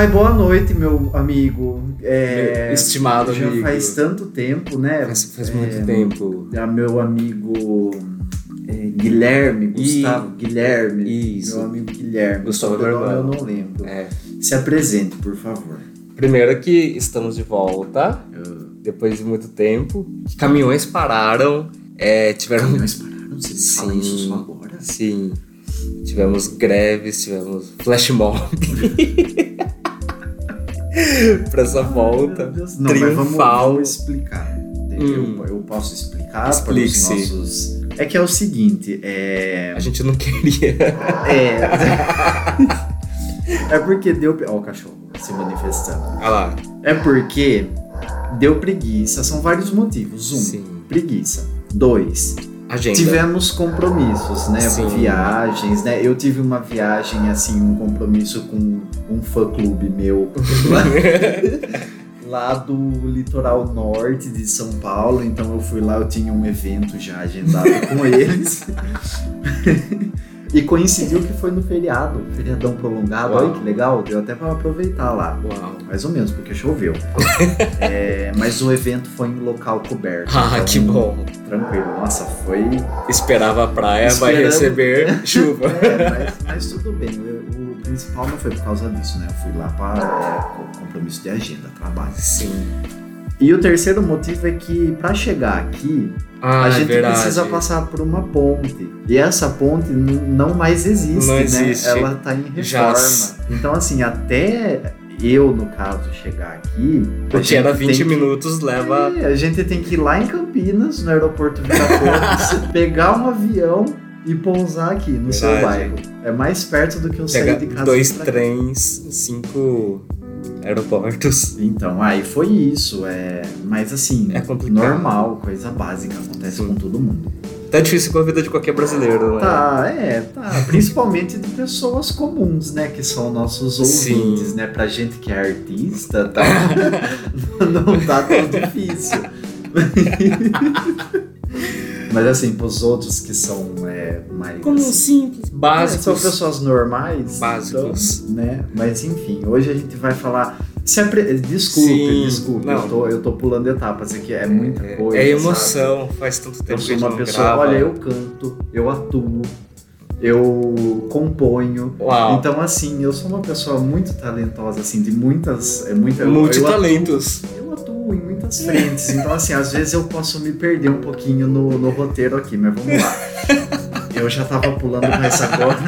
Ai, boa noite, meu amigo. É, Meu estimado já amigo. faz tanto tempo, né? Faz, faz É, muito tempo. a meu amigo é, Guilherme, Gustavo Guilherme. Isso. Meu amigo Guilherme. Gustavo sobrenome eu não lembro. É. Se apresente, por favor. Primeiro que estamos de volta, depois de muito tempo. Caminhões pararam, é, tiveram... Caminhões pararam, você fala isso só agora? Sim. Tivemos greves, tivemos flash mob. pra essa volta Meu Deus. Não, mas vamos, triunfal. vamos explicar. Hum. Eu, eu posso explicar para os Explique-se. nossos... É que é o seguinte, é... A gente não queria. É. é porque deu. Ó, o cachorro se manifestando. Olha lá. É porque deu preguiça. São vários motivos. Um, Sim. preguiça. Dois, Agenda. tivemos compromissos, né? Sim. Viagens, né? Eu tive uma viagem, assim, um compromisso com um fã-clube meu lá, lá do litoral norte de São Paulo. Então eu fui lá, eu tinha um evento já agendado com eles. E coincidiu que foi no feriado, feriadão prolongado. Uau. Olha que legal, deu até pra aproveitar lá. Uau. Mais ou menos, porque choveu. É, mas o evento foi em local coberto. Ah, então, que bom. Tranquilo. Nossa, foi. Esperava a praia, vai Esperamos. receber chuva. É, mas, mas tudo bem. O, principal não foi por causa disso, né? Eu fui lá para é, com- compromisso de agenda, trabalho. Sim. E o terceiro motivo é que para chegar aqui, Ah, a é gente verdade. precisa passar por uma ponte. E essa ponte não mais existe, Não né? existe. Ela tá em Já reforma. Então, assim, até eu, no caso, chegar aqui. a O que era gente 20 tem que- minutos leva. É, a gente tem que ir lá em Campinas, no aeroporto Viracopos, pegar um avião e pousar aqui no seu Verdade. bairro. É mais perto do que eu sair de Pega casa. dois trens, cinco aeroportos. Então, aí foi isso. É, mas assim, É complicado. normal, coisa básica, acontece Sim. com todo mundo. Tá difícil com a vida de qualquer brasileiro, né? Tá, é, tá. Principalmente de pessoas comuns, né? Que são nossos Sim. ouvintes, né? Pra gente que é artista, tá? não tá tão difícil. Mas assim, pros outros que são mais. Como simples, É, básicos. são pessoas normais. Básicos. então, né? Mas enfim, hoje a gente vai falar. Se apre... Desculpe, Sim, desculpe. não. Eu tô, eu tô pulando etapas aqui, é muita É- coisa. É sabe? emoção, faz tanto Eu tempo que sou uma pessoa. grava. Olha, eu canto, eu atuo, eu componho. Uau, Então, assim, eu sou uma pessoa muito talentosa, assim, de muitas. É, muita, eu- multitalentos. Eu atuo em muitas frentes, então assim, às vezes eu posso me perder um pouquinho no, no roteiro aqui, mas vamos lá. Eu já tava pulando mais agora.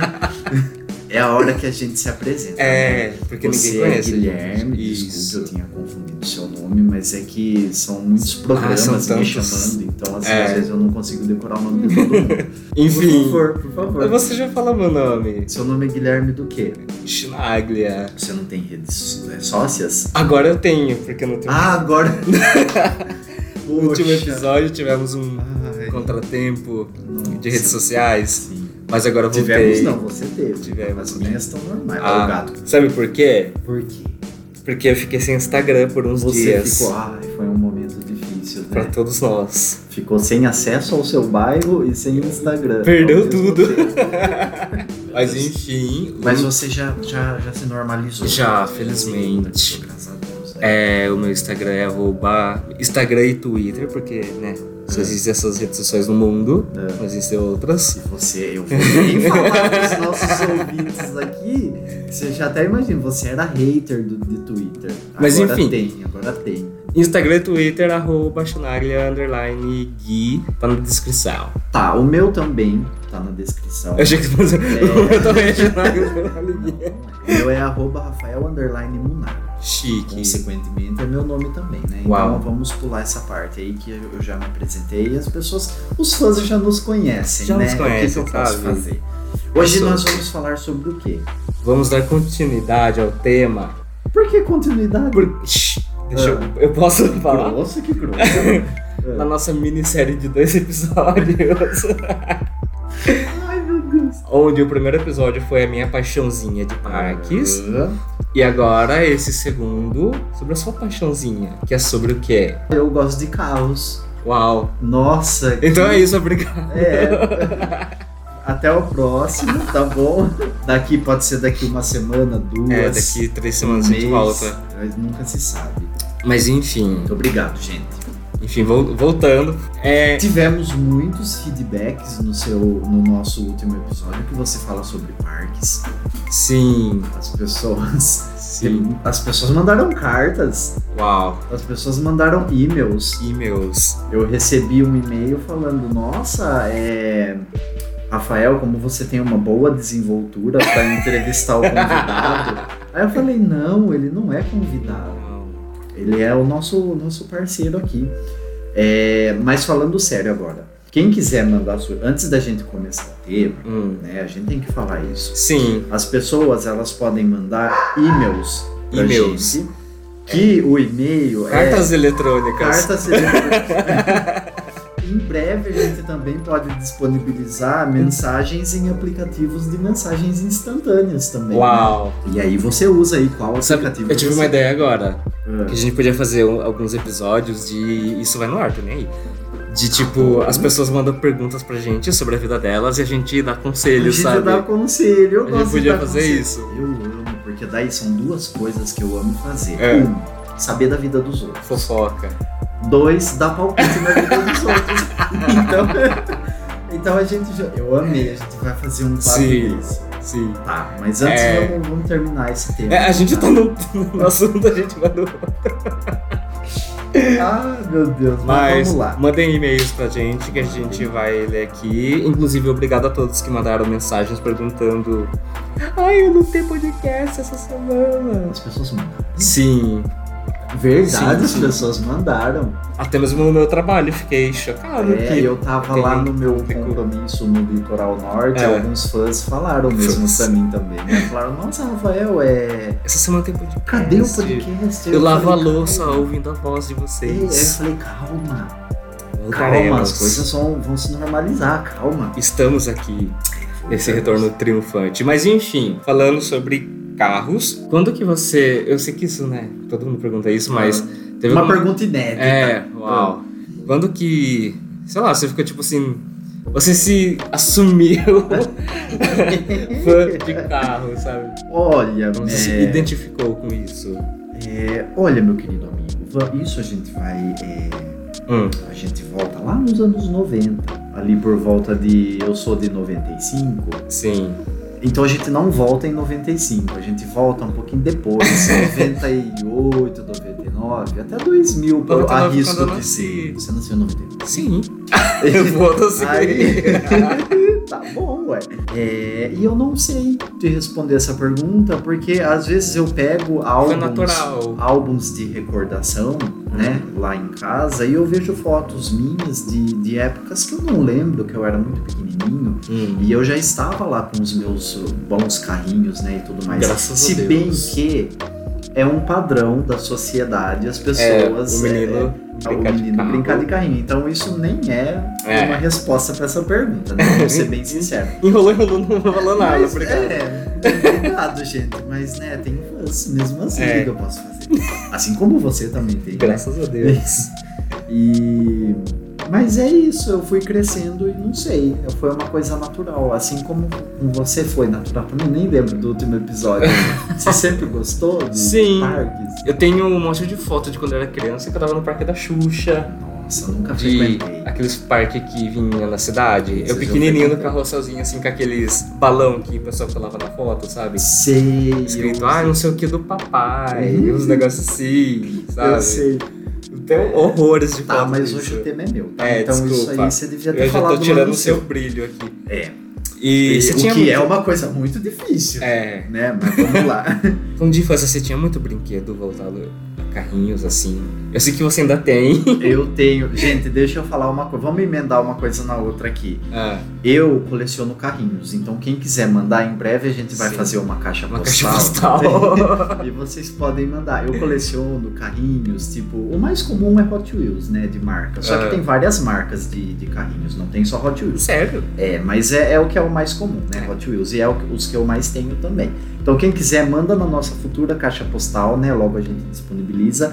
É a hora que a gente se apresenta. né? É, porque Você ninguém conhece. é Guilherme, Isso. desculpe, eu tinha confundido o seu nome, mas é que são muitos programas são me chamando, então assim, É. às vezes eu não consigo decorar o nome de todo mundo. Enfim, Por favor, por favor. você já fala meu nome. Seu nome é Guilherme do quê? Schnaglia. Você não tem redes sócias? Agora eu tenho, porque no último, Ah, agora. no último episódio tivemos um Ai, contratempo nossa. de redes sociais, Sim. mas agora voltei. Tivemos, não, você teve. Tivemos, Mas né? nem estão normais. Ah, o gato. Sabe por quê? Por quê? Porque eu fiquei sem Instagram por uns Você dias. ficou. Ai, foi um momento difícil, Pra né? todos nós. Ficou sem acesso ao seu bairro e sem Instagram. Perdeu tudo. Mas enfim. Mas você já, já, já se normalizou. Já, felizmente. É, o meu Instagram é arroba Instagram e Twitter, porque, né, só existem essas redes sociais no mundo, É. não existem outras. Se você, eu vou nem falar para os nossos ouvintes aqui, você já até imagina, você era hater do, de Twitter. Mas agora enfim. tem, agora tem. Instagram e Twitter, arroba Schnaglia, underline, Gui, tá na descrição. Tá, o meu também tá na descrição. Eu achei que você... É. o meu também é Schnaglia, underline, Gui. O meu é arroba Rafael underline Munar. Chique. Consequentemente é meu nome também, né? Uau. Então vamos pular essa parte aí que eu já me apresentei e as pessoas, os fãs já nos conhecem, Já né? nos conhecem, o que, que eu posso sabe? fazer? Hoje nós vamos falar sobre o quê? Vamos dar continuidade ao tema. Por que continuidade? Por... Shhh, Deixa eu... Eu posso falar? Nossa, que grosso. Na nossa minissérie de dois episódios. Ai, meu Deus. onde o primeiro episódio foi a minha paixãozinha de parques. Ah, E agora esse segundo sobre a sua paixãozinha, que é sobre o quê? Eu gosto de carros. Uau! Nossa. Então que- é isso, obrigado. É. até o próximo, tá bom? Daqui pode ser daqui uma semana, duas. É, daqui três semanas um a gente volta. Mas nunca se sabe. Mas enfim. Muito obrigado, gente. Enfim, voltando. É... Tivemos muitos feedbacks no, seu, no nosso último episódio que você fala sobre parques. Sim. As pessoas. Sim. As pessoas mandaram cartas. Uau. As pessoas mandaram e-mails. E-mails. Eu recebi um e-mail falando: Nossa, é. Rafael, como você tem uma boa desenvoltura para entrevistar o convidado. Aí eu falei: Não, ele não é convidado. Ele é o nosso, nosso parceiro aqui. É, mas falando sério agora, quem quiser mandar sua. Antes da gente começar o tema, hum. né, a gente tem que falar isso. Sim. As pessoas elas podem mandar e-mails e-mails. gente. Que o e-mail Cartas é. eletrônicas. Cartas eletrônicas. em breve a gente também pode disponibilizar mensagens em aplicativos de mensagens instantâneas também. Né? Uau! Né? E aí você usa aí qual aplicativo? eu tive uma ideia agora. Ah. Que a gente podia fazer alguns episódios de. Isso vai no ar também aí. De tipo, as pessoas mandam perguntas pra gente sobre a vida delas e a gente dá conselhos, sabe? A gente sabe? dá conselho, eu a gente podia fazer conselho. isso. Eu amo, porque daí são duas coisas que eu amo fazer. É. Um, saber da vida dos outros. Fofoca. Dois, dar palpite na vida dos outros. Então, então a gente já. Eu amei, a gente vai fazer um papo desse. Sim. Tá, mas antes é... vamos, vamos, terminar esse tema. É, a gente tá, tá no, no assunto, a gente vai no Ah, meu Deus, mas, mas vamos lá. Mandem e-mails pra gente que a gente vai ler aqui. Inclusive, obrigado a todos que mandaram mensagens perguntando. Ai, eu não tenho podcast essa semana. As pessoas mandam. Sim. Verdade, sim, as pessoas mandaram. Até mesmo no meu trabalho, fiquei chocado. É, eu tava lá no meu compromisso no litoral norte, é. alguns fãs falaram mesmo pra mim também. Né? Falaram, nossa, Rafael, é. Essa semana tem podcast. Cadê o podcast? Eu, eu lavo a louça calma. ouvindo a voz de vocês. É, eu falei, calma. Calma, as coisas vão, vão se normalizar, calma. Estamos aqui nesse retorno triunfante. Mas enfim, falando sobre carros. Quando que você. Eu sei que isso, né? Todo mundo pergunta isso, mas. Teve uma, pergunta inédita. É, uau. Quando que. Sei lá, você fica tipo assim. Você se assumiu fã de carro, sabe? Olha, Você é... se identificou com isso? É... Olha, meu querido amigo, isso a gente vai. É... Hum. A gente volta lá nos anos 90, ali por volta de. Eu sou de 95. Sim. Então a gente não volta em 95, a gente volta um pouquinho depois, 98, 99, até 2000, eu arrisco dizer. Você nasceu em 99? Sim. eu volto assim. Aí... tá bom, ué. É, e eu não sei te responder essa pergunta, porque às vezes eu pego álbuns, álbuns de recordação, né, lá em casa, e eu vejo fotos minhas de, de épocas que eu não lembro, que eu era muito pequenininho, hum. e eu já estava lá com os meus bons carrinhos, né, e tudo mais. Graças Se a Deus. bem que é um padrão da sociedade as pessoas. É, o menino, é, é, brincar, de brincar de carrinho. Então isso nem é, é. uma resposta para essa pergunta, né? Vamos ser bem sincero. enrolou, enrolou, não falou nada. Mas, obrigado. É, obrigado, gente. Mas né, tem fãs mesmo assim é. que eu posso fazer. Assim como você também tem. Né? Graças né? a Deus. E mas é isso, eu fui crescendo e não sei, foi uma coisa natural, assim como você foi natural também, nem lembro do último episódio. você sempre gostou de Sim. parques? Eu tenho um monte de foto de quando eu era criança que eu tava no Parque da Xuxa. Nossa, nunca de frequentei. Aqueles parques que vinha na cidade. Eu pequenininho no carrosselzinho, assim, com aqueles balão que o pessoal colava na foto, sabe? Sei. Escrito, ah, não sei o que do papai, uhum. uns negócios assim, sabe? Eu sei. Tem horrores de Tá, mas hoje o tema é meu, tá? É, então desculpa. isso aí você devia ter eu falado Eu já tô tirando o seu brilho aqui. É. E, e você o tinha que muito... é uma coisa muito difícil. É. Né? Mas vamos lá. Como de infância, você tinha muito brinquedo voltado carrinhos assim. Eu sei que você ainda tem. eu tenho. Gente, deixa eu falar uma coisa. Vamos emendar uma coisa na outra aqui. Ah. Eu coleciono carrinhos, então quem quiser mandar em breve a gente vai Sim. fazer uma caixa uma postal. Caixa postal. e vocês podem mandar. Eu coleciono carrinhos, tipo, o mais comum é Hot Wheels, né, de marca. Só ah. que tem várias marcas de, de carrinhos, não tem só Hot Wheels. Sério? É, mas é, é o que é o mais comum, né, é. Hot Wheels. E é o, os que eu mais tenho também. Então quem quiser manda na nossa futura caixa postal, né? Logo a gente disponibiliza.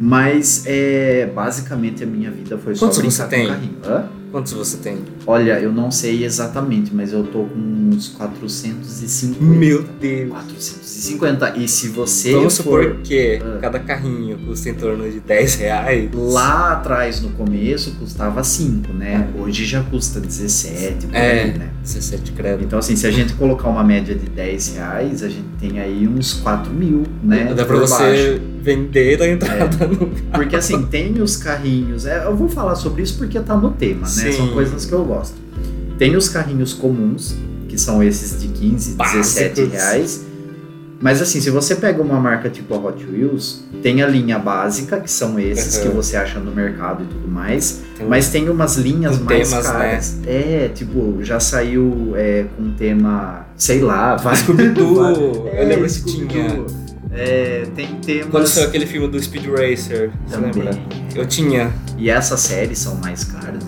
Mas é, basicamente a minha vida foi Quantos só brincar você tem? carrinho. Hã? Quantos você tem? Olha, eu não sei exatamente, mas eu tô com uns 450. Meu Deus. 450. E se você Vamos for supor que Ah. cada carrinho custa em torno de 10 reais. lá atrás no começo custava 5, né? Hoje já custa 17, por É. aí, né? 17 credo. Então, assim, se a gente colocar uma média de 10 reais, a gente tem aí uns 4 mil, né? Dá pra por você vender a entrada no Porque assim, tem os carrinhos. É, eu vou falar sobre isso porque tá no tema, né? Sim. São coisas que eu gosto. Tem os carrinhos comuns, que são esses de 15, 17 Básicos. reais. Mas assim, se você pega uma marca tipo a Hot Wheels, tem a linha básica, que são esses Uhum. que você acha no mercado e tudo mais. Tem Mas tem umas linhas mais temas, né? caras. É, tipo, já saiu é, com tema, sei lá, vai. Scooby-Doo. É, eu lembro que Scooby-Doo. tinha. É, tem temas. Quando saiu aquele filme do Speed Racer, você também. lembra? Eu tinha. E essas séries são mais caras,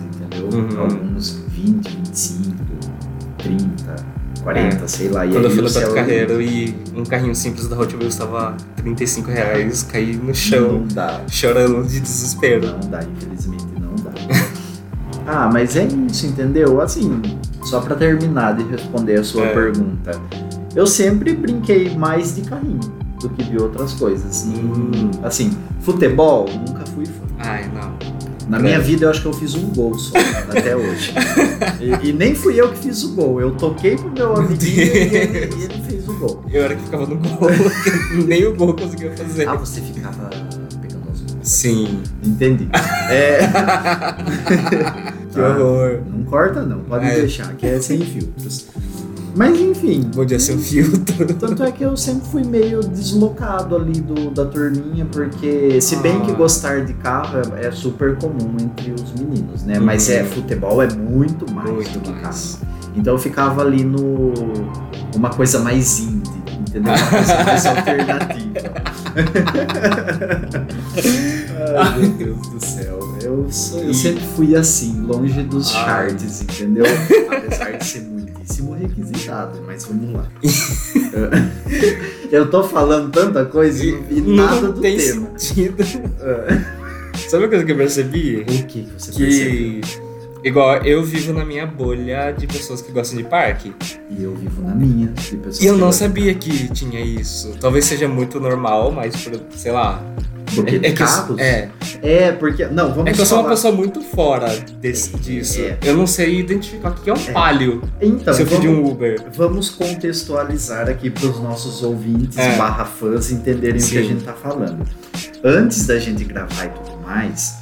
entendeu? Uhum. Alguns 20, 25, 30, 40, sei lá. E É. Quando eu fui no Beto Carreiro e um carrinho simples da Hot Wheels tava 35 reais, caí no chão, Não dá. chorando de desespero. Não dá, infelizmente não dá. ah, mas é isso, entendeu? Assim, só pra terminar de responder a sua É. pergunta. Eu sempre brinquei mais de carrinho do que de outras coisas. Hum. Assim, futebol, nunca fui fã. Ai, não. Na minha vida eu acho que eu fiz um gol só, até hoje. E, e nem fui eu que fiz o gol. Eu toquei pro meu amiguinho e ele, ele fez o gol. Eu era que ficava no gol, nem o gol conseguia fazer. Ah, você ficava pegando as gols. Sim. Entendi. É, Que horror. não corta não, pode É. deixar, que é sem filtros. Mas enfim, Podia ser um filtro. tanto é que eu sempre fui meio deslocado ali do, da turminha, porque se bem que Ah. gostar de carro é, é super comum entre os meninos, né? Mas Uhum. é, futebol é muito mais Muito do que carro. mais. Então eu ficava ali no. uma coisa mais indie, entendeu? Uma coisa mais alternativa. Ai, meu Deus do céu. Eu, eu sempre fui assim, longe dos Ai. charts, entendeu? Apesar de ser muitíssimo requisitado, mas vamos lá. eu tô falando tanta coisa e, e nada não do tem tema. sentido. Ah, Sabe uma coisa que eu percebi? O que, que você percebeu? Que. Igual, eu vivo na minha bolha de pessoas que gostam de parque. E eu vivo na minha. de pessoas E eu que não gostam. sabia que tinha isso. Talvez seja muito normal, mas, por, sei lá. Porque é, eu- carros? é, É, porque. Não, vamos é que eu sou uma pessoa muito fora desse, disso. É. Eu não sei identificar o que é um É. palio Então, se eu pedir vamos, um Uber. vamos contextualizar aqui para os nossos ouvintes É. barra fãs entenderem o que a Sim. gente tá falando. Antes da gente gravar e tudo mais,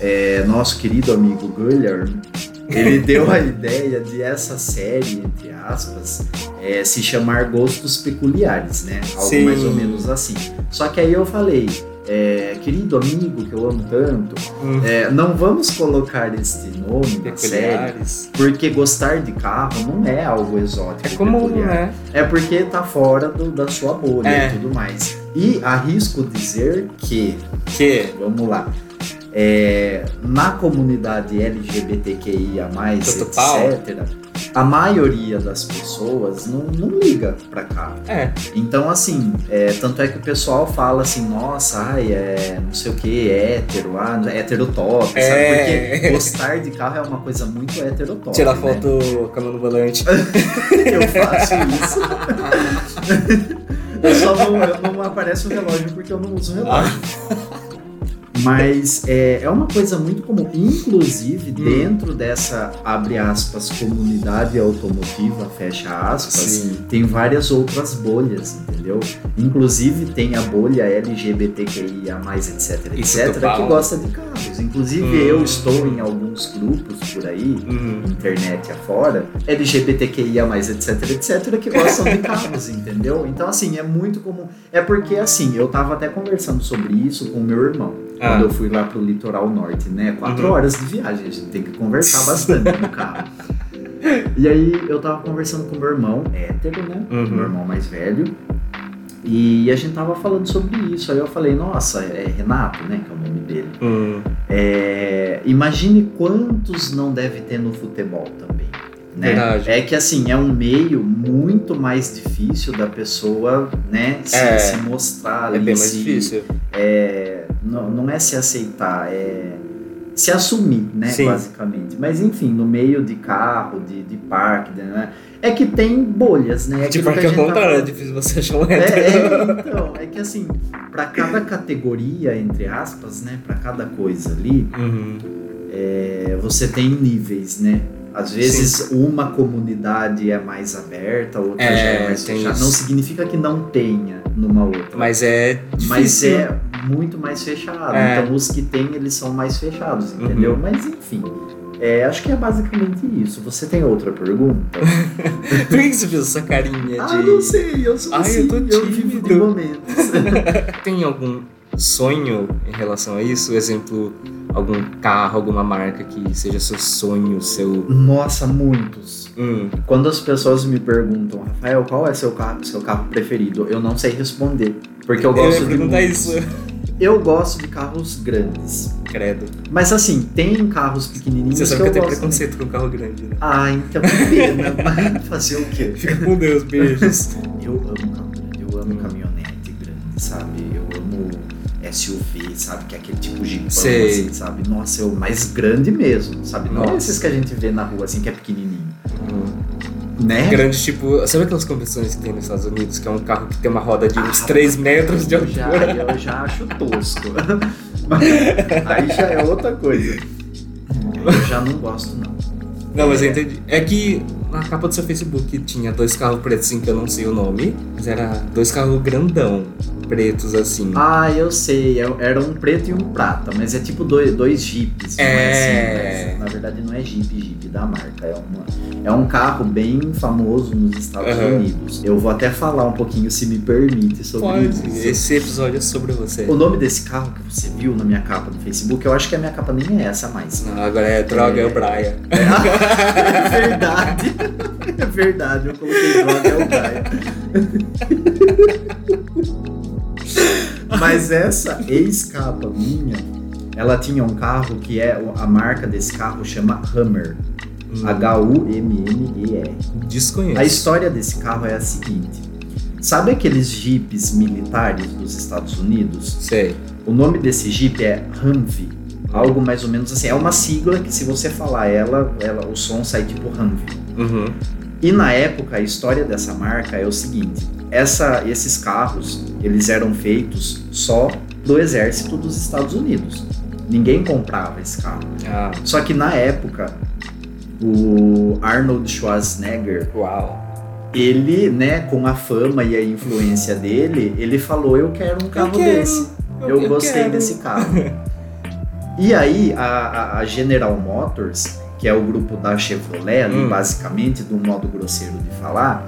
é, nosso querido amigo Guilherme, ele deu a ideia de essa série, entre aspas, é, se chamar Gostos Peculiares, né? Algo Sim. mais ou menos assim. Só que aí eu falei, é, querido amigo que eu amo tanto, Hum, é, não vamos colocar este nome na série porque gostar de carro não é algo exótico. É comum, peculiar. né? É porque tá fora do- da sua bolha É. e tudo mais. E arrisco dizer que, Que. vamos lá, é, na comunidade LGBTQIA, etc., a maioria das pessoas não, não liga pra carro. É. Então, assim, é, tanto é que o pessoal fala assim, nossa, ai, é não sei o que, hétero, ah, hétero top, É. sabe? Porque gostar de carro é uma coisa muito hétero top. Tirar né? foto com a mão no volante. Eu faço isso. eu só não, eu não aparece o relógio porque eu não uso relógio. Mas é, é uma coisa muito comum. Inclusive, Hum. dentro dessa, abre aspas, comunidade automotiva, fecha aspas, Sim. tem várias outras bolhas, entendeu? Inclusive tem a bolha LGBTQIA, etc, Isso etc, que gosta de carros. Inclusive Hum. eu estou em alguns grupos por aí, Uhum. internet afora, LGBTQIA, etc, etc, que gostam de carros, entendeu? Então, assim, é muito comum. É porque, assim, eu tava até conversando sobre isso com o meu irmão. Ah. Quando eu fui lá pro litoral norte, né? Quatro Uhum. horas de viagem, a gente tem que conversar bastante no carro. E aí eu tava conversando com meu irmão, hétero, né? Uhum. Meu irmão mais velho. E a gente tava falando sobre isso. Aí eu falei, nossa, é Renato, né? Que é o nome dele. Hum. É, imagine quantos não deve ter no futebol também. Né? Verdade. É que assim, é um meio muito mais difícil da pessoa né, se, É. se mostrar ali. É bem mais se- difícil. é, não, não é se aceitar, é se assumir, né, Sim. basicamente. Mas enfim, no meio de carro, de, de parque, né, é que tem bolhas, né? É Tipo, aquilo porque que a ao tá contrário, é difícil você achar um É, é, então, é que assim, para cada categoria, entre aspas, né, para cada coisa ali, Uhum. é, você tem níveis, né? Às vezes uma comunidade é mais aberta, outra É, já é mais tem fechada. isso. Não significa que não tenha numa outra. Mas é difícil. Mas é muito mais fechado. É. Então os que tem, eles são mais fechados, entendeu? Uhum. Mas enfim. é, acho que é basicamente isso. Você tem outra pergunta? Por que você fez essa carinha ah, de. não sei, eu sou Ai, assim, eu tô eu vivo de tímido. momentos. Tem algum sonho em relação a isso? Exemplo, algum carro, alguma marca que seja seu sonho, seu. Nossa, muitos. Hum, Quando as pessoas me perguntam, Rafael, qual é seu carro, seu carro preferido? Eu não sei responder. Porque eu eu gosto ia de muitos. isso. Eu gosto de carros grandes. Credo. Mas assim, tem carros pequenininhos Você sabe que eu eu tenho preconceito com carro grande, né? Ah, então que pena. Mas fazer o quê? Fica com Deus, beijos. Eu amo carro grande, eu amo caminhonete grande, sabe? SUV, sabe? Que é aquele tipo de assim, sabe? Nossa, eu mais grande mesmo, sabe? Não Nossa. esses que a gente vê na rua, assim, que é pequenininho. Hum. Né? Grande, tipo. Sabe aquelas competições que tem nos Estados Unidos? Que é um carro que tem uma roda de uns Ah, 3 metros de eu já, altura. eu já acho tosco. Mas aí já é outra coisa. Eu já não gosto, não. Não, mas eu entendi. É que na capa do seu Facebook tinha dois carros pretos, assim, que eu não sei o nome. Mas era dois carros grandão, pretos, assim. Ah, eu sei. é- Era um preto e um prata, mas é tipo dois, dois jipes. não É. assim, mas, na verdade não é jeep, jeep da marca. É, uma, é um carro bem famoso nos Estados Aham. Unidos. Eu vou até falar um pouquinho, se me permite, sobre Pode. isso. Esse episódio é sobre você. O nome desse carro que você viu na minha capa do Facebook, eu acho que a minha capa nem é essa mais. Não, agora é droga, é, o Braia. É verdade. É verdade, eu coloquei droga é o Brian. Mas essa ex-capa minha, ela tinha um carro que é. A marca desse carro chama Hummer. Hum, H-U-M-M-E-R. Desconheço. A história desse carro é a seguinte: sabe aqueles jipes militares dos Estados Unidos? Sei. O nome desse jeep é Humvee. Algo mais ou menos assim. É uma sigla que, se você falar ela, ela o som sai tipo Humvee. Uhum. E na época, a história dessa marca é o seguinte: essa, esses carros eles eram feitos só do exército dos Estados Unidos. Ninguém comprava esse carro. Ah, Só que na época, o Arnold Schwarzenegger, uau. ele, né, com a fama e a influência dele, ele falou: Eu quero um carro quero, desse. Eu, gostei quero. desse carro. E aí, a, a- General Motors, que é o grupo da Chevrolet, ali, Hum. basicamente, do modo grosseiro de falar,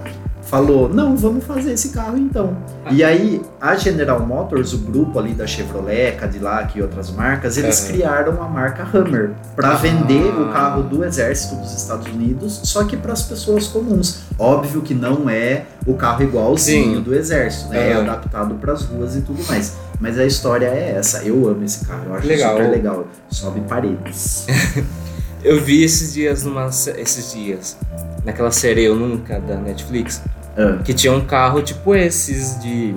falou: não, vamos fazer esse carro então. Ah. E aí, a General Motors, o grupo ali da Chevrolet, Cadillac e outras marcas, eles criaram a marca Hummer para Ah. vender o carro do exército dos Estados Unidos, só que para as pessoas comuns. Óbvio que não é o carro igualzinho Sim. do exército, né? É adaptado para as ruas e tudo mais. Mas a história é essa. Eu amo esse carro. Eu acho Legal. super legal. Sobe paredes. Eu vi esses dias numa. Esses dias. Naquela série Eu Nunca da Netflix. Ah, Que tinha um carro tipo esses de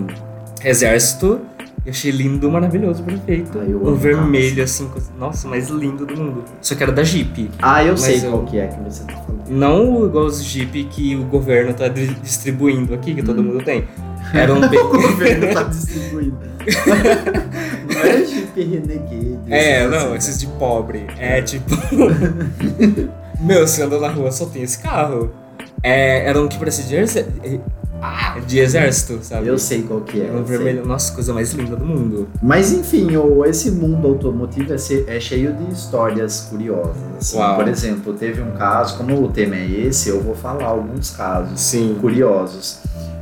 exército. Eu achei lindo, maravilhoso, perfeito. Ah, um vermelho assim, co- nossa, mais lindo do mundo. Só que era da Jeep. Ah, eu sei eu- qual que é que você tá falando. Não igual os Jeep que o governo tá di- distribuindo aqui, que todo Hum. mundo tem. Era um bem... o governo tá distribuindo. não é Jeep Renegade. É, não, assim, esses de pobre. É tipo. Meu, você anda na rua só tem esse carro. É, era um que parecia de, exer- ah, de exército, sabe? Eu sei qual que é. Era um eu sei. vermelho, nossa, coisa mais linda do mundo. Mas enfim, o, esse mundo automotivo é, é cheio de histórias curiosas. assim. Por exemplo, teve um caso, como o tema é esse, eu vou falar alguns casos Sim. curiosos.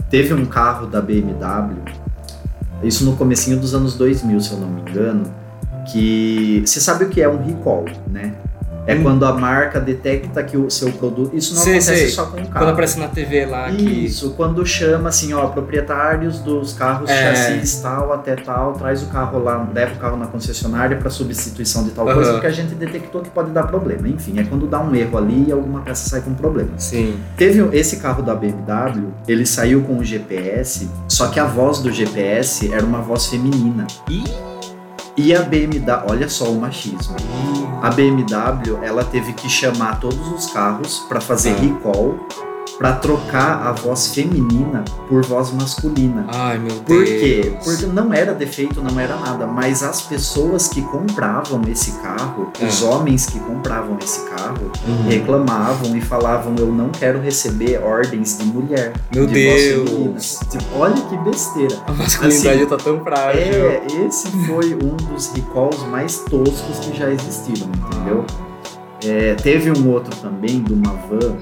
Teve um carro da BMW, isso no comecinho dos anos 2000, se eu não me engano, que você sabe o que é um recall, né? É Hum. quando a marca detecta que o seu produto, isso não Sei, acontece sei. só com o Quando carro. aparece na TV lá que. Isso, quando chama assim, ó, proprietários dos carros É. chassis tal até tal, traz o carro lá, leva o carro na concessionária para substituição de tal Aham. coisa, porque a gente detectou que pode dar problema. Enfim, é quando dá um erro ali e alguma peça sai com problema. Sim. Teve esse carro da BMW, ele saiu com o GPS, só que a voz do GPS era uma voz feminina. Ih, E a BMW, olha só o machismo. A BMW, ela teve que chamar todos os carros para fazer Ah. recall, para trocar a voz feminina por voz masculina. Ai, meu Por Deus. quê? Porque não era defeito, não era nada, mas as pessoas que compravam esse carro, É. os homens que compravam esse carro, Uhum. reclamavam e falavam: Eu não quero receber ordens de mulher. Meu de voz feminina." Deus. Tipo, olha que besteira. A masculinidade Assim, tá tão frágil. É, esse foi um dos recalls mais toscos que já existiram, entendeu? É, teve um outro também de uma van,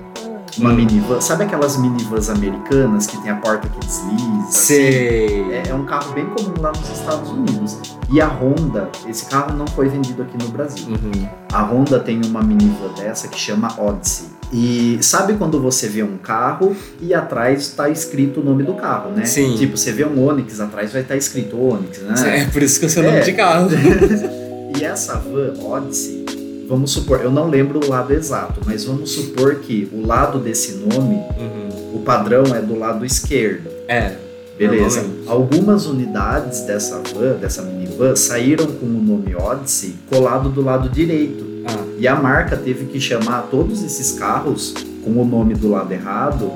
uma minivan. Sabe aquelas minivans americanas que tem a porta que desliza? assim? Sei. É, é um carro bem comum lá nos Estados Unidos. E a Honda, esse carro não foi vendido aqui no Brasil. Uhum. A Honda tem uma minivan dessa que chama Odyssey. E sabe quando você vê um carro e atrás está escrito o nome do carro, né? Sim. Tipo, você vê um Onix, atrás vai estar escrito Onix, né? É por isso que eu sei o nome É. de carro. E essa van Odyssey, vamos supor, eu não lembro o lado exato, mas vamos supor que o lado desse nome, Uhum. o padrão é do lado esquerdo. É. Beleza. Algumas unidades dessa van, dessa minivan, saíram com o nome Odyssey colado do lado direito. Ah, E a marca teve que chamar todos esses carros com o nome do lado errado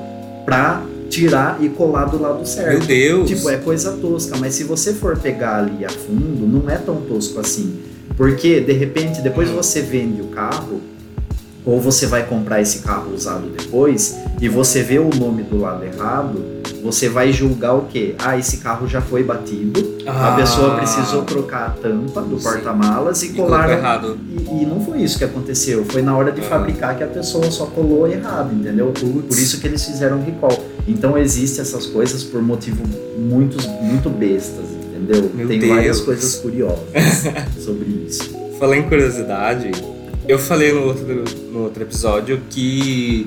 pra tirar e colar do lado meu certo. Deus. Tipo, é coisa tosca, mas se você for pegar ali a fundo, não é tão tosco assim. Porque, de repente, depois você vende o carro, ou você vai comprar esse carro usado depois, e você vê o nome do lado errado, você vai julgar o quê? Ah, esse carro já foi batido, a Ah, pessoa precisou trocar a tampa do porta-malas e, e colaram. errado. E, e não foi isso que aconteceu, foi na hora de Ah. fabricar que a pessoa só colou errado, entendeu? Por isso que eles fizeram recall. Então existe essas coisas por motivo muitos, muito bestas, entendeu? Meu Tem várias Deus. coisas curiosas sobre isso. Falar em curiosidade, eu falei no outro, no outro episódio que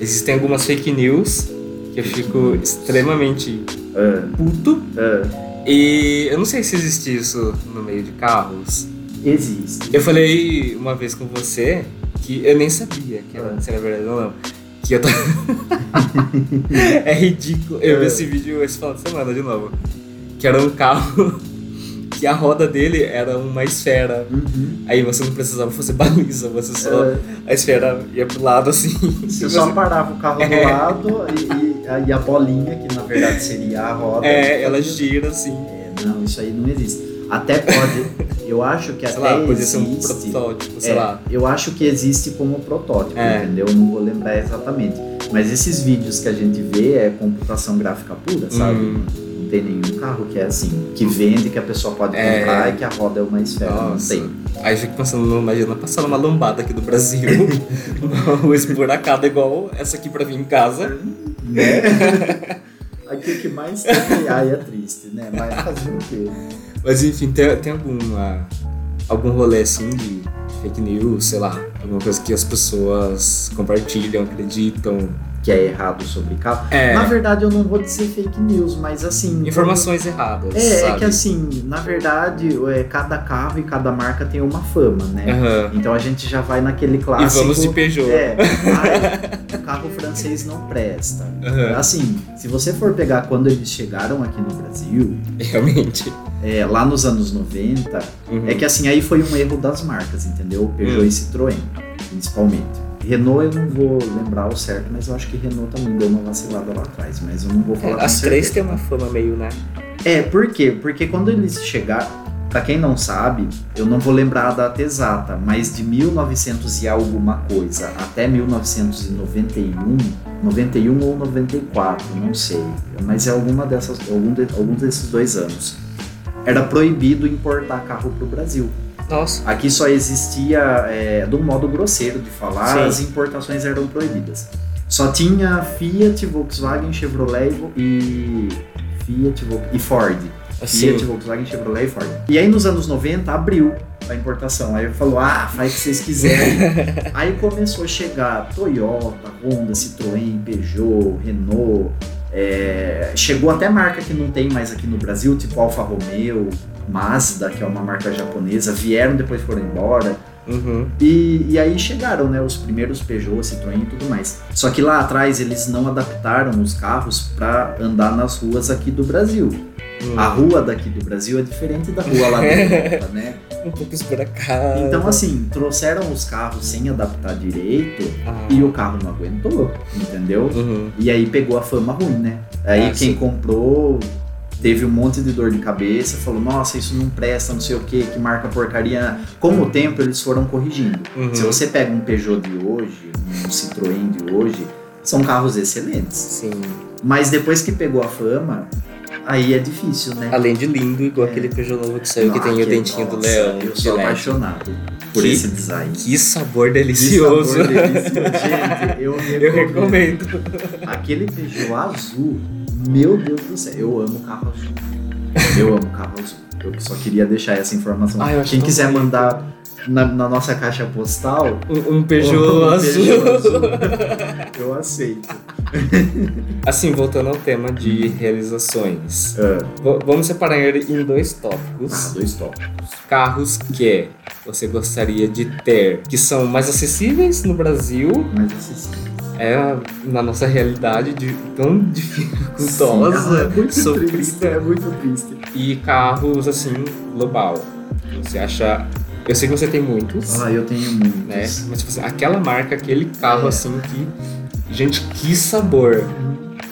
existem algumas fake news que eu fico extremamente Ah, puto. ah, E eu não sei se existe isso no meio de carros. existe. Eu falei uma vez com você que eu nem sabia que era, Ah. se era verdade ou não. Que eu tava. é ridículo. Eu vi Ah. esse vídeo esse final de semana de novo. Que era um carro que a roda dele era uma esfera. Uhum. Aí você não precisava fazer baliza, você só. Ah, A esfera ia pro lado assim. você só parava o carro do É. lado e, e, a- bolinha, que na verdade seria a roda. É, ela fazia- gira assim. É, não, isso aí não existe. Até pode. Eu acho que Sei até lá, podia ser um existe. protótipo, sei É, lá. Eu acho que existe como protótipo, É. entendeu? Não vou lembrar exatamente. Mas esses vídeos que a gente vê é computação gráfica pura, sabe? Hum. Não tem nenhum carro que é assim, que vende, que a pessoa pode É. comprar e que a roda é uma esfera. Nossa. Não tem. Aí eu fico pensando, imagina passar uma lombada aqui do Brasil, uma esburacada igual essa aqui pra vir em casa. Né? Aqui o que mais tem, ai, é triste, né? Mas fazer o quê? Mas enfim, tem, tem alguma, algum rolê assim de fake news, sei lá, alguma coisa que as pessoas compartilham, acreditam. Que é errado sobre carro. É, Na verdade, eu não vou dizer fake news, mas assim. informações erradas. É, sabe? é que assim, na verdade, é, cada carro e cada marca tem uma fama, né? Aham. Então a gente já vai naquele E clássico. vamos de Peugeot. É, ai, o carro francês não presta. Aham. Assim, se você for pegar quando eles chegaram aqui no Brasil, Realmente. é, lá nos anos 90, Uhum. é que assim, aí foi um erro das marcas, entendeu? Peugeot Hum. e Citroën, principalmente. Renault eu não vou lembrar o certo, mas eu acho que Renault também deu uma vacilada lá atrás, mas eu não vou falar É, As três têm uma fama meio, né? É, por quê? Porque quando eles chegaram, pra quem não sabe, eu não vou lembrar a data exata, mas de 1900 e alguma coisa até 1991, 91 ou 94, não sei, mas é alguma dessas, algum, de, algum desses dois anos. Era proibido importar carro pro Brasil. Nossa. Aqui só existia, é, de um modo grosseiro de falar, Sim. as importações eram proibidas. Só tinha Fiat, Volkswagen, Chevrolet e Fiat e Ford. Assim, Fiat, Volkswagen, Chevrolet e Ford. E aí nos anos 90 abriu a importação. Aí falou, ah, faz o que vocês quiserem. aí começou a chegar Toyota, Honda, Citroën, Peugeot, Renault. é, chegou até marca que não tem mais aqui no Brasil, tipo Alfa Romeo, Mazda, que é uma marca japonesa, vieram depois foram embora. Uhum. E, e aí chegaram, né, os primeiros Peugeot, Citroën e tudo mais. Só que lá atrás eles não adaptaram os carros para andar nas ruas aqui do Brasil. Hum. A rua daqui do Brasil é diferente da rua lá da Europa, né? Um pouco esburacado. Então, assim, trouxeram os carros sem adaptar direito Ah. e o carro não aguentou, entendeu? Uhum. E aí pegou a fama ruim, né? Aí Ah, quem sim. comprou teve um monte de dor de cabeça, falou, nossa, isso não presta, não sei o que, que marca porcaria. Com o tempo eles foram corrigindo. Uhum. Se você pega um Peugeot de hoje, um Citroën de hoje, são carros excelentes. Sim. Mas depois que pegou a fama, aí é difícil, né? Além de lindo, igual É. aquele Peugeot novo que saiu, que Ah, tem o que- dentinho do nossa, leão. Eu sou LED. apaixonado por Que- esse design. Que sabor Que delicioso. sabor delicioso. Gente, eu Eu recomendo. recomendo. Aquele Peugeot azul, meu Deus do céu, eu amo carro azul. Eu amo carro azul. Eu só queria deixar essa informação. Ah, Quem quiser bonito. mandar na, na nossa caixa postal, Um, um Peugeot um azul. Peugeot azul, eu aceito. Assim, voltando ao tema de realizações. Ah, V- vamos separar ele em dois ah, tópicos. dois tópicos. Carros que você gostaria de ter, que são mais acessíveis no Brasil, Mas acessível. É na nossa realidade de, tão Sim, dificultosa, é muito triste, sofrida, é muito triste. e carros assim, global. Você acha. Eu sei que você tem muitos, Ah, eu tenho muitos. né? Mas tipo assim, aquela marca, aquele carro É. assim que. Gente, que sabor!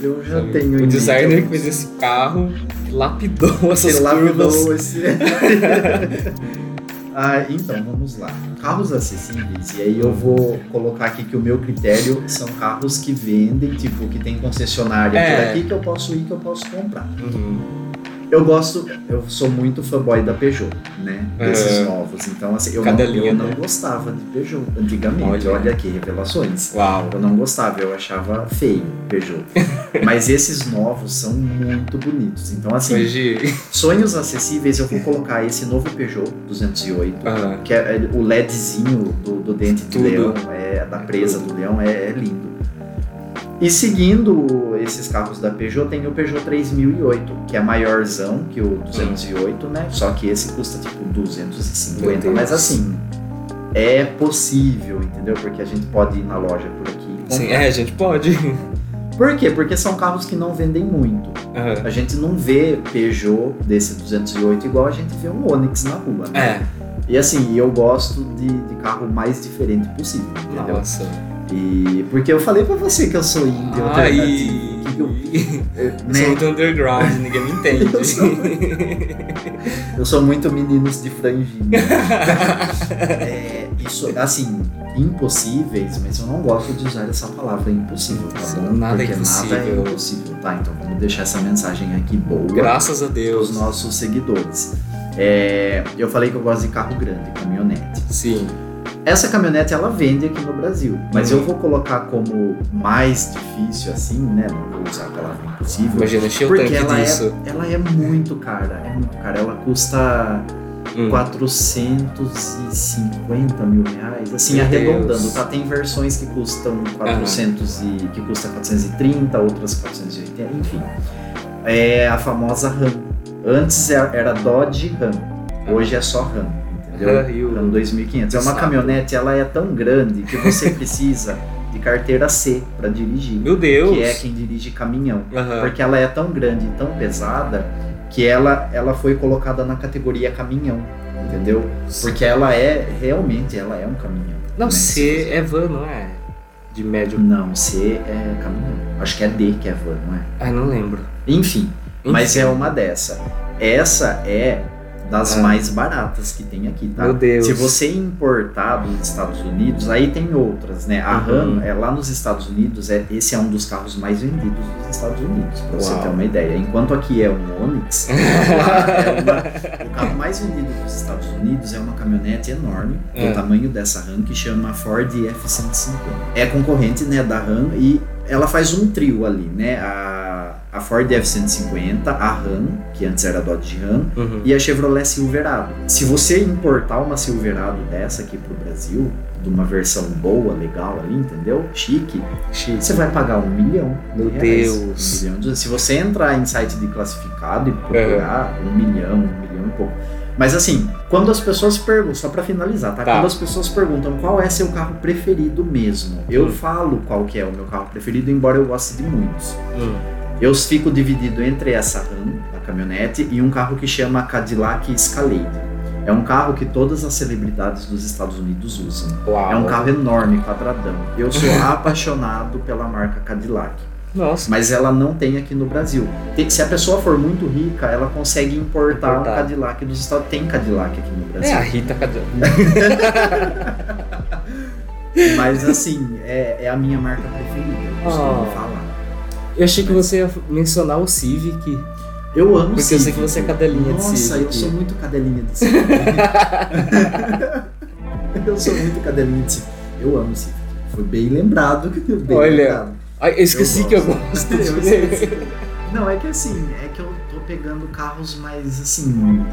Eu já sabe? tenho O designer que fez esse carro lapidou essas curvas. lapidou esse... ah, então, vamos lá. Carros acessíveis, e aí eu vou colocar aqui que o meu critério são carros que vendem, tipo, que tem concessionária É. por aqui que eu posso ir, que eu posso comprar. Uhum. Eu gosto, eu sou muito fanboy da Peugeot, né? Desses É. novos. Então, assim, eu, Cada não, linha, eu não né? gostava de Peugeot antigamente. Olha. Olha, aqui, revelações. Uau! Eu não gostava, eu achava feio Peugeot. Mas esses novos são muito bonitos. Então, assim, Hoje. sonhos acessíveis, eu vou colocar esse novo Peugeot 208, Aham. que é é o LEDzinho do, do dente de Tudo. leão, é, da presa do leão, é, é lindo. E seguindo esses carros da Peugeot, tem o Peugeot 3008, que é maiorzão que o 208, né? Só que esse custa tipo Meu 250, Deus. mas assim, é possível, entendeu? Porque a gente pode ir na loja por aqui. Sim, é, a gente pode. Por quê? Porque são carros que não vendem muito. Aham. A gente não vê Peugeot desse 208 igual a gente vê um Onix na rua, né? É, E assim, eu gosto de, de carro mais diferente possível, entendeu? nossa. E porque eu falei pra você que eu sou índio Ai, alternativo. que eu, eu né? sou muito underground, ninguém me entende. Eu sou- eu sou muito meninos de franjinha. é, isso, assim, impossíveis, mas eu não gosto de usar essa palavra impossível, tá Sim, bom? nada é Porque nada é impossível. tá? Então vamos deixar essa mensagem aqui boa. Graças a os Deus. nossos seguidores. É, eu falei que eu gosto de carro grande, caminhonete. Sim. Essa caminhonete ela vende aqui no Brasil, mas Uhum. eu vou colocar como mais difícil assim, né? Não vou usar a palavra impossível. Imagina encher o tanque ela disso. é, ela é muito cara, é muito cara. Ela custa Hum. 450 mil reais, assim Meu arredondando, Deus. tá? Tem versões que custam 400 e que custa 430, outras 480, enfim. É a famosa RAM. Antes era era Dodge RAM, hoje é só RAM, Ah, o- RAM 2500. É uma caminhonete, ela é tão grande que você precisa de carteira C para dirigir, Meu Deus. que é quem dirige caminhão. Porque ela é tão grande e tão pesada que ela, ela foi colocada na categoria caminhão, entendeu? Porque ela é, realmente, ela é um caminhão. Não, né? C é van, não é? De médio. Não, C é caminhão. Acho que é D que é van, não é? Ai, não lembro. Enfim, mas Enfim. é uma dessa. Essa é das Ah. mais baratas que tem aqui, tá? Meu Deus. Se você importar dos Estados Unidos, aí tem outras, né? A Uhum. RAM, é, lá nos Estados Unidos, é, esse é um dos carros mais vendidos dos Estados Unidos, pra você Uau. ter uma ideia. Enquanto aqui é um Onix, é uma- o carro mais vendido dos Estados Unidos é uma caminhonete enorme, É. do tamanho dessa RAM, que chama Ford F-150. É concorrente, né, da RAM e ela faz um trio ali, né? A, a Ford F-150, a RAM, que antes era Dodge Ram, Uhum. e a Chevrolet Silverado. Se você importar uma Silverado dessa aqui pro Brasil, de uma versão boa, legal ali, entendeu? Chique, Chique. você vai pagar um milhão. de Meu reais. Deus. Um milhão de- Se você entrar em site de classificado e procurar um milhão, um milhão e pouco. Mas assim, quando as pessoas perguntam, só pra finalizar, tá? Tá. Quando as pessoas perguntam qual é seu carro preferido mesmo, eu Hum. falo qual que é o meu carro preferido, embora eu goste de muitos. Hum. Eu fico dividido entre essa RAM, a caminhonete, e um carro que chama Cadillac Escalade. É um carro que todas as celebridades dos Estados Unidos usam. Uau. É um carro enorme, quadradão. Eu sou apaixonado pela marca Cadillac. Nossa. Mas ela não tem aqui no Brasil. Se a pessoa for muito rica, ela consegue importar, Importar. um Cadillac dos Estados Tem Cadillac aqui no É Brasil. a Rita cadê? Mas assim, é, é a minha marca preferida. Eu costumo Ah. falar. Eu achei que você ia mencionar o Civic. Eu amo Porque eu sei Civic. que você é cadelinha de Nossa, Civic. eu sou muito cadelinha de Civic. eu sou muito cadelinha de Civic. Eu amo Civic. Foi bem lembrado. Bem Olha, lembrado. Ai, eu esqueci Eu que eu gosto. Não, é que assim, é que eu tô pegando carros mais assim.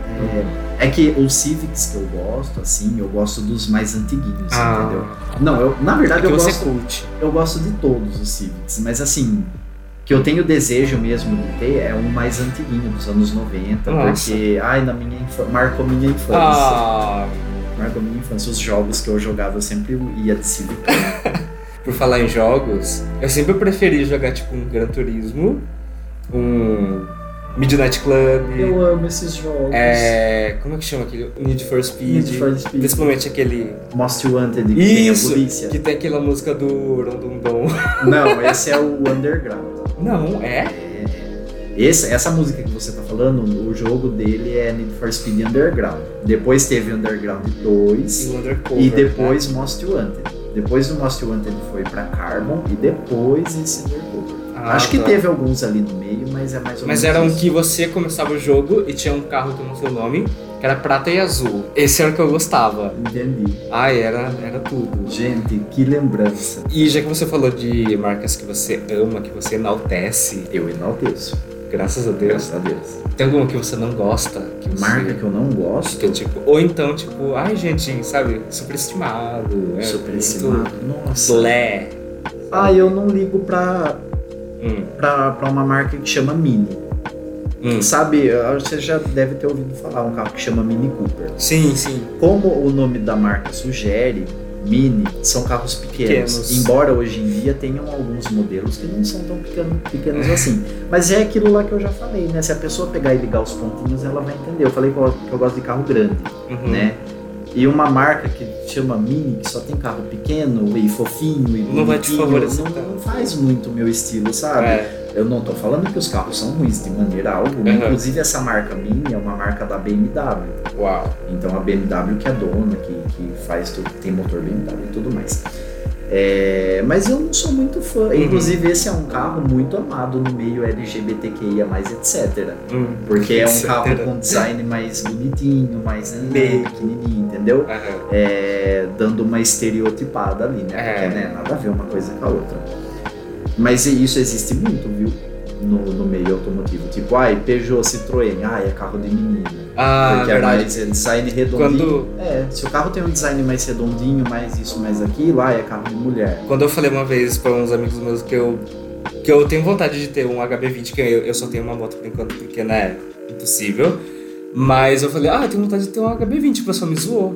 É, é que os Civics que eu gosto, assim, eu gosto dos mais antiguinhos, entendeu? Ah, Não, eu, na é verdade que eu você gosto, curte. eu gosto de todos os Civics, mas assim, que eu tenho desejo mesmo de ter é um mais antiguinho, dos anos 90, Nossa. porque, ai, na minha infância, marcou minha infância. Ah, Marcou minha infância. Os jogos que eu jogava eu sempre ia de Civic. por falar em jogos, eu sempre preferi jogar tipo um Gran Turismo, um Midnight Club. Eu amo esses jogos. É. Como é que chama aquele? Need for Speed. Need for Speed. Principalmente aquele. Most Wanted, que tem a Isso! polícia. Que tem aquela música do Rondondon. Não, esse é o Underground. Não, é? É, Esse, essa música que você tá falando, o jogo dele é Need for Speed Underground. Depois teve Underground 2 E Undercover. e depois Most Wanted. Depois do Most Wanted foi pra Carbon e depois esse Undercover. Ah, Acho que tá. teve alguns ali no meio, mas é mais ou Mas menos era um que você começava o jogo e tinha um carro com o seu nome, que era prata e azul. Esse era o que eu gostava. Entendi. Ai, era, era tudo. Gente, que lembrança. E já que você falou de marcas que você ama, que você enaltece, Eu enalteço. Graças a Deus, Graças a Deus. tem alguma que você não gosta? Que você... Marca que eu não gosto. Que, tipo, ou então, tipo, ai gente, sabe, superestimado. é Superestimado. Nossa. Blé. Ah, eu não ligo pra, Hum, pra, pra uma marca que chama Mini. hum. Sabe, você já deve ter ouvido falar um carro que chama Mini Cooper. Sim, sim. Como o nome da marca sugere, Mini são carros pequenos. Pequenos. Embora hoje em dia tenham alguns modelos que não são tão pequeno- pequenos assim. Mas é aquilo lá que eu já falei, né? Se a pessoa pegar e ligar os pontinhos, ela vai entender. Eu falei que eu, que eu gosto de carro grande, Uhum. né? E uma marca que chama Mini, que só tem carro pequeno e fofinho e Não vai te favorecer não, não faz muito o meu estilo, sabe? É. Eu não tô falando que os carros são ruins de maneira alguma. Uhum. Inclusive essa marca Mini é uma marca da BMW. Uau. Então a BMW que é dona, que, que faz tudo, tem motor BMW e tudo mais. É, mas eu não sou muito fã. Uhum. Inclusive esse é um carro muito amado no meio LGBTQIA+, etc. Hum. Porque é um Etc. carro com design mais bonitinho, mais bem pequenininho, entendeu? Aham. É, dando uma estereotipada ali, né? É. Porque né, nada a ver uma coisa com a outra. Mas isso existe muito, viu? No, no meio automotivo. Tipo, ai, Peugeot, Citroën, ai, é carro de menino. Ah, Porque é verdade. mais é design redondinho. Quando- É, se o carro tem um design mais redondinho, mais isso, mais aquilo, ai, é carro de mulher. Quando eu falei uma vez para uns amigos meus que eu que eu tenho vontade de ter um HB20, que eu, eu só tenho uma moto por enquanto porque não é impossível. Mas eu falei, ah, eu tenho vontade de ter um HB20, o pessoal me zoou.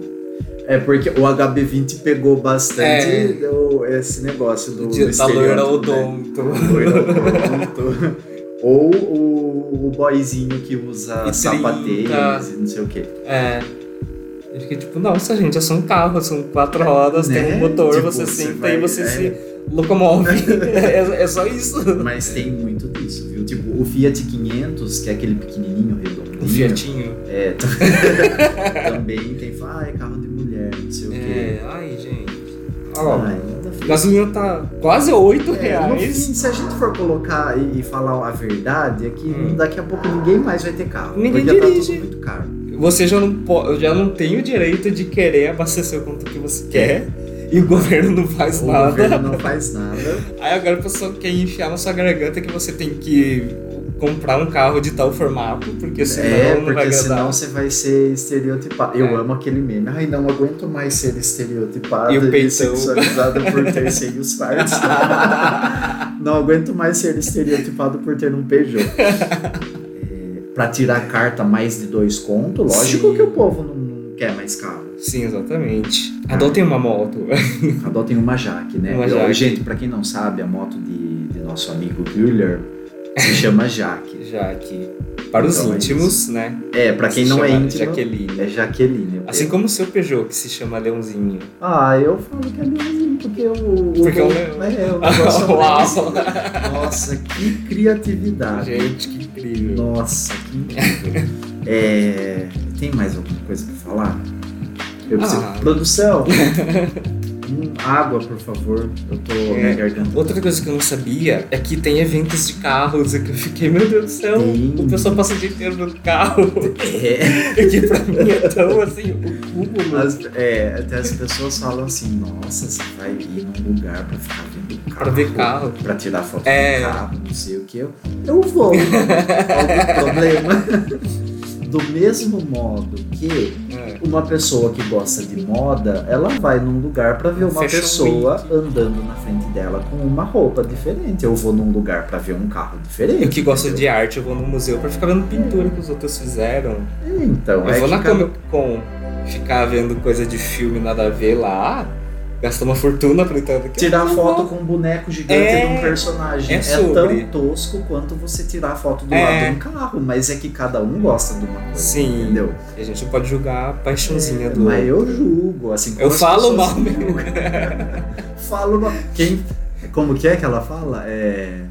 É porque o HB20 pegou bastante É. o- esse negócio do, De da loira estereótipo, né? odonto. Odonto. Ou o, o boyzinho que usa E sapateiras e não sei o que. É. Eu fiquei tipo, nossa, gente, é só um carro, são quatro rodas, tem Né? um motor, Tipo, você você senta vai- e você é. se locomove. é, é só isso. Mas tem muito disso, viu? Tipo, o Fiat 500, que é aquele pequenininho, redondinho. Um Fiatinho. É, também tem, ah, é carro de mulher, não sei o quê. É, ai, gente. Ó, Ai, ver. gasolina tá quase 8 É, no fim, reais. se a gente for colocar e, e falar a verdade, é que Hum. daqui a pouco ninguém mais vai ter carro. Ninguém porque dirige. tá tudo muito caro. Você já não, po- já não tem o direito de querer abastecer o quanto que você quer. E o governo não faz o nada. governo não faz nada. Aí agora a pessoa quer enfiar na sua garganta que você tem que comprar um carro de tal formato, porque senão é, não vai porque agradar. senão você vai ser estereotipado. Eu É. amo aquele meme. Ai, não aguento mais ser estereotipado E o e, sexualizado por ter seios fartos. não aguento mais ser estereotipado por ter um Peugeot. É, pra tirar carta mais de dois contos, lógico Sim. que o povo não quer mais carro. Sim, exatamente. Adotem uma moto. Adotem uma Jaque, né? Uma Eu- Jaque. Gente, pra quem não sabe, a moto de, de nosso amigo Güller Se chama Jaque. Jaque. Para os Então é íntimos, né? É, pra quem não é íntimo, Jaqueline. é Jaqueline. Assim como o seu Peugeot, que se chama Leãozinho. Ah, eu falo que é leãozinho porque o. Porque o, é um leão. É, o é Uau. leãozinho. Nossa, que criatividade. Gente, que incrível. Nossa, que incrível. é, tem mais alguma coisa pra falar? Eu preciso. Ah. Produção! Hum, água, por favor. Eu tô. Minha garganta. Outra coisa que eu não sabia é que tem eventos de carros e que eu fiquei, meu Deus do céu, o pessoal passa o dia inteiro no carro. É, que pra mim é tão assim, o cúmulo. as, é, até as pessoas falam assim: nossa, você vai ir num lugar pra ficar vendo carro. Pra ver carro. Pra tirar foto É. do carro, não sei o que. Eu, eu vou. Qual o problema? Do mesmo modo que É. uma pessoa que gosta de moda, ela vai num lugar pra ver uma Fashion pessoa week. andando na frente dela com uma roupa diferente. Eu vou num lugar pra ver um carro diferente. Eu que gosto de arte, eu vou no museu pra ficar vendo pintura que os outros fizeram. Então, Eu é vou na Comic Con ficar vendo coisa de filme nada a ver lá, gastar uma fortuna pra entrar daqui. Tirar foto com um boneco gigante É, de um personagem é é, tão tosco quanto você tirar foto do É. lado de um carro, mas é que cada um gosta de uma coisa, Sim. entendeu? E a gente não pode julgar a paixãozinha do. Mas eu julgo, assim como Eu falo mal julgam. falo mal. Quem, como que é que ela fala? É,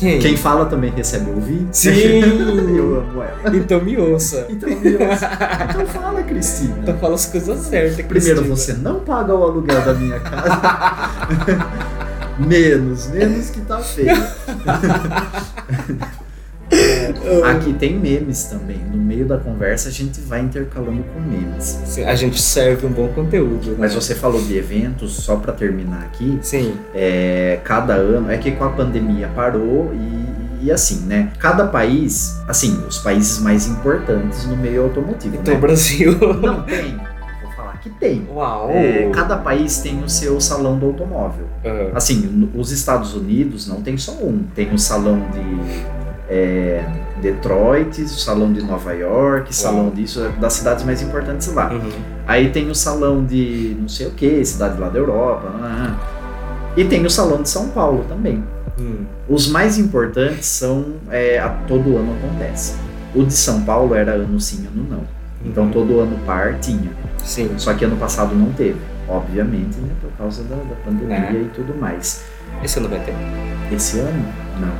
Quem? quem fala também recebe ouvir. Sim! eu amo ela. Então me ouça. Então, meu, então fala, Cristina. Então fala as coisas certas. Primeiro, Cristina. você não paga o aluguel da minha casa. menos, menos que tá feio. Aqui tem memes também. No meio da conversa a gente vai intercalando com memes. Sim, a gente serve um bom conteúdo. Né? Mas você falou de eventos, só pra terminar aqui, Sim. é, cada ano, é que com a pandemia parou e, e assim, né? Cada país, assim, os países mais importantes no meio automotivo, Então o né? Brasil. Não tem, vou falar que tem. Uau! É, cada país tem o seu salão do automóvel. Ah, Assim, os Estados Unidos não tem só um. Tem o salão de é, Detroit, o salão de Nova York, salão disso, é das cidades mais importantes lá. uhum. Aí tem o salão de não sei o que, cidade lá da Europa. ah. E tem o salão de São Paulo também. Hum. Os mais importantes são, é, a, todo ano acontece. O de São Paulo era ano sim, ano não. Então Uhum. todo ano par tinha. Sim. Só que ano passado não teve, obviamente, né, por causa da, da pandemia É. e tudo mais. Esse ano vai ter. Esse ano? Não.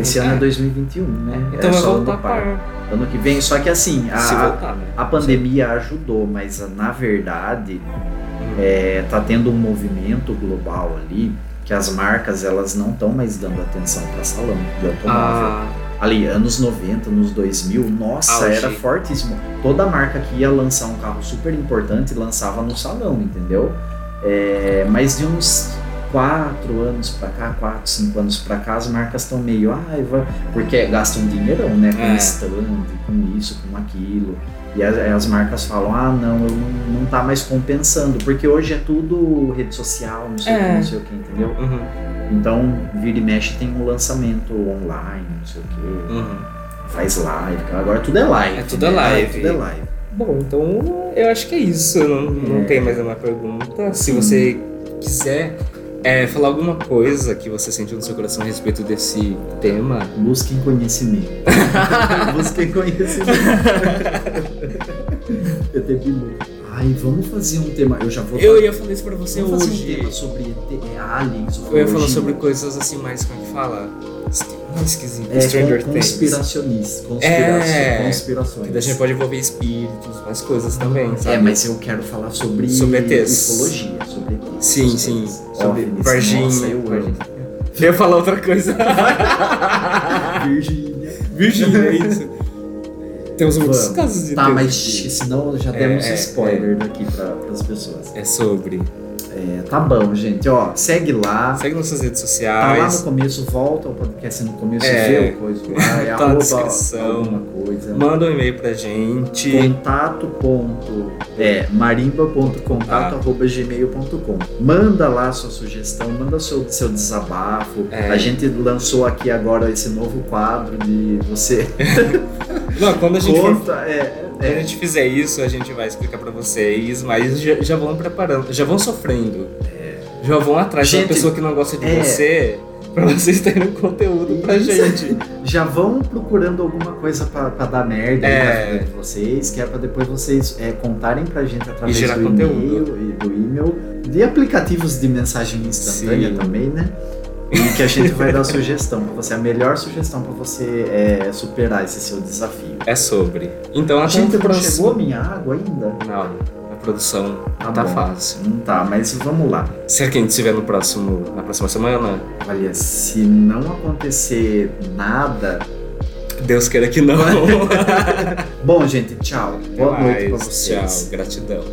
Esse ano é 2021, né? Então é vai voltar ano par. Ano que vem, só que assim, a, voltar, né? a pandemia ajudou, mas na verdade é, tá tendo um movimento global ali que as marcas elas não estão mais dando atenção para salão de automóvel. Ah, Ali, anos 90, nos 2000, nossa, era fortíssimo. Toda marca que ia lançar um carro super importante lançava no salão, entendeu? É, mas de uns 4 anos pra cá, 4, 5 anos pra cá, as marcas estão meio, vai, porque gastam dinheirão, né? Com É. stand, com isso, com aquilo. E as, as marcas falam, ah, não, eu não, não tá mais compensando, porque hoje é tudo rede social, não sei o É. que, não sei o que, entendeu? uhum, Então, vira e mexe tem um lançamento online, não sei o que uhum. faz live, agora tudo é live. É tudo é né? live. Tudo é live. Bom, então eu acho que é isso. Não, não É. tem mais nenhuma pergunta. Se você quiser é, falar alguma coisa que você sentiu no seu coração a respeito desse tema, Busquem conhecimento. Busquem conhecimento. ET Bilu. Ai, vamos fazer um tema. Eu já vou. eu ia falar isso pra você vamos fazer um hoje. tema sobre aliens. Eu ia falar sobre coisas assim mais, como é que fala? Esquisito. é, Stranger Things. conspiracionistas. Conspirações. É. Conspirações. Que a gente pode envolver espíritos, mais coisas também, sabe? É, mas eu quero falar sobre, Sobre ETs. ufologia, sobre ETs. Sim, essas sim. Sobre OVNIs. Varginha. Nossa, eu. Varginha. Eu ia falar outra coisa. Virgínia. Virgínia, é isso. Temos muitos Vamos. casos de Tá, mas senão já demos É, é, spoiler daqui para as pessoas. É sobre. É, tá bom, gente. Ó, segue lá. Segue nossas redes Tá lá sociais. no começo, volta o podcast no começo, É. vê o coisa lá, é Tá na arroba descrição. alguma coisa. Manda um e-mail pra gente. Contato ponto, é, marimba.contato arroba gmail.com Manda lá sua sugestão, manda seu, seu desabafo. É. A gente lançou aqui agora esse novo quadro de você Não, quando a gente for conta. É, Quando a é, gente fizer isso, a gente vai explicar pra vocês, mas já, já vão preparando, já vão sofrendo. Já vão atrás de Gente, uma pessoa que não gosta de é. você. Pra vocês terem conteúdo pra Isso. gente. Já vão procurando alguma coisa pra, pra dar merda É. de vocês, que é pra depois vocês é, contarem pra gente através do conteúdo. e-mail, e do e-mail, de aplicativos de mensagem instantânea Sim. também, né? E que a gente vai dar sugestão pra você, a melhor sugestão pra você é, superar esse seu desafio. É sobre. Então, até Gente, não chegou a minha água ainda? Não, a produção Tá tá bom. fácil. Não tá, mas vamos lá. Será que a gente se vê no próximo, na próxima semana? Olha, se não acontecer nada. Deus queira que não. Bom, gente, tchau. Boa Até noite pra mais. vocês. Tchau, gratidão.